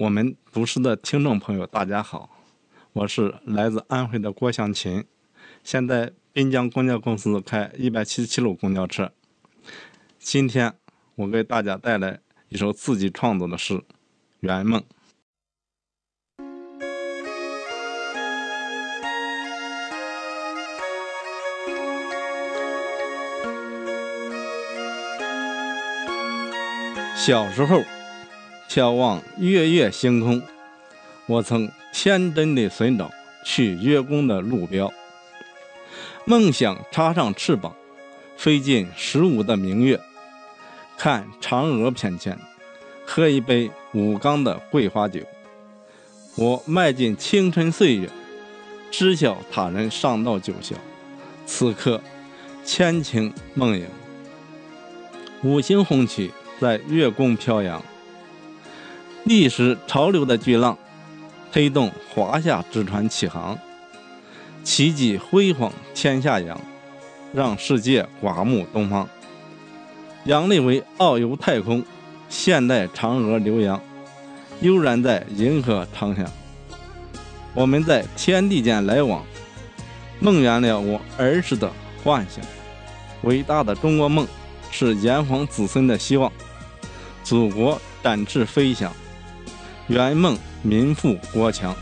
我们读诗的听众朋友，大家好，我是来自安徽的郭向琴，现在滨江公交公司开一百七十七路公交车。今天我给大家带来一首自己创作的诗《圆梦》。小时候。眺望月月星空，我曾天真的寻找去月宫的路标。梦想插上翅膀，飞进十五的明月，看嫦娥翩跹，喝一杯武冈的桂花酒。我迈进青春岁月，知晓他人上到九霄。此刻千情梦萦，五星红旗在月宫飘扬。历史潮流的巨浪，推动华夏之船起航，奇迹辉煌天下扬，让世界刮目东方。杨利伟遨游太空，现代嫦娥留洋，悠然在银河长翔。我们在天地间来往，梦圆了我儿时的幻想。伟大的中国梦，是炎黄子孙的希望。祖国展翅飞翔。圆梦，民富国强。